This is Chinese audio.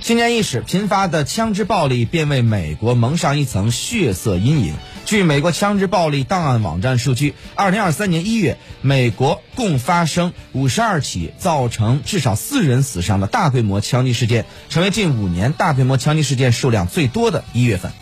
新年伊始频发的枪支暴力便为美国蒙上一层血色阴影。据美国枪支暴力档案网站数据二零二三年一月美国共发生五十二起造成至少四人死伤的大规模枪击事件成为近五年大规模枪击事件数量最多的一月份。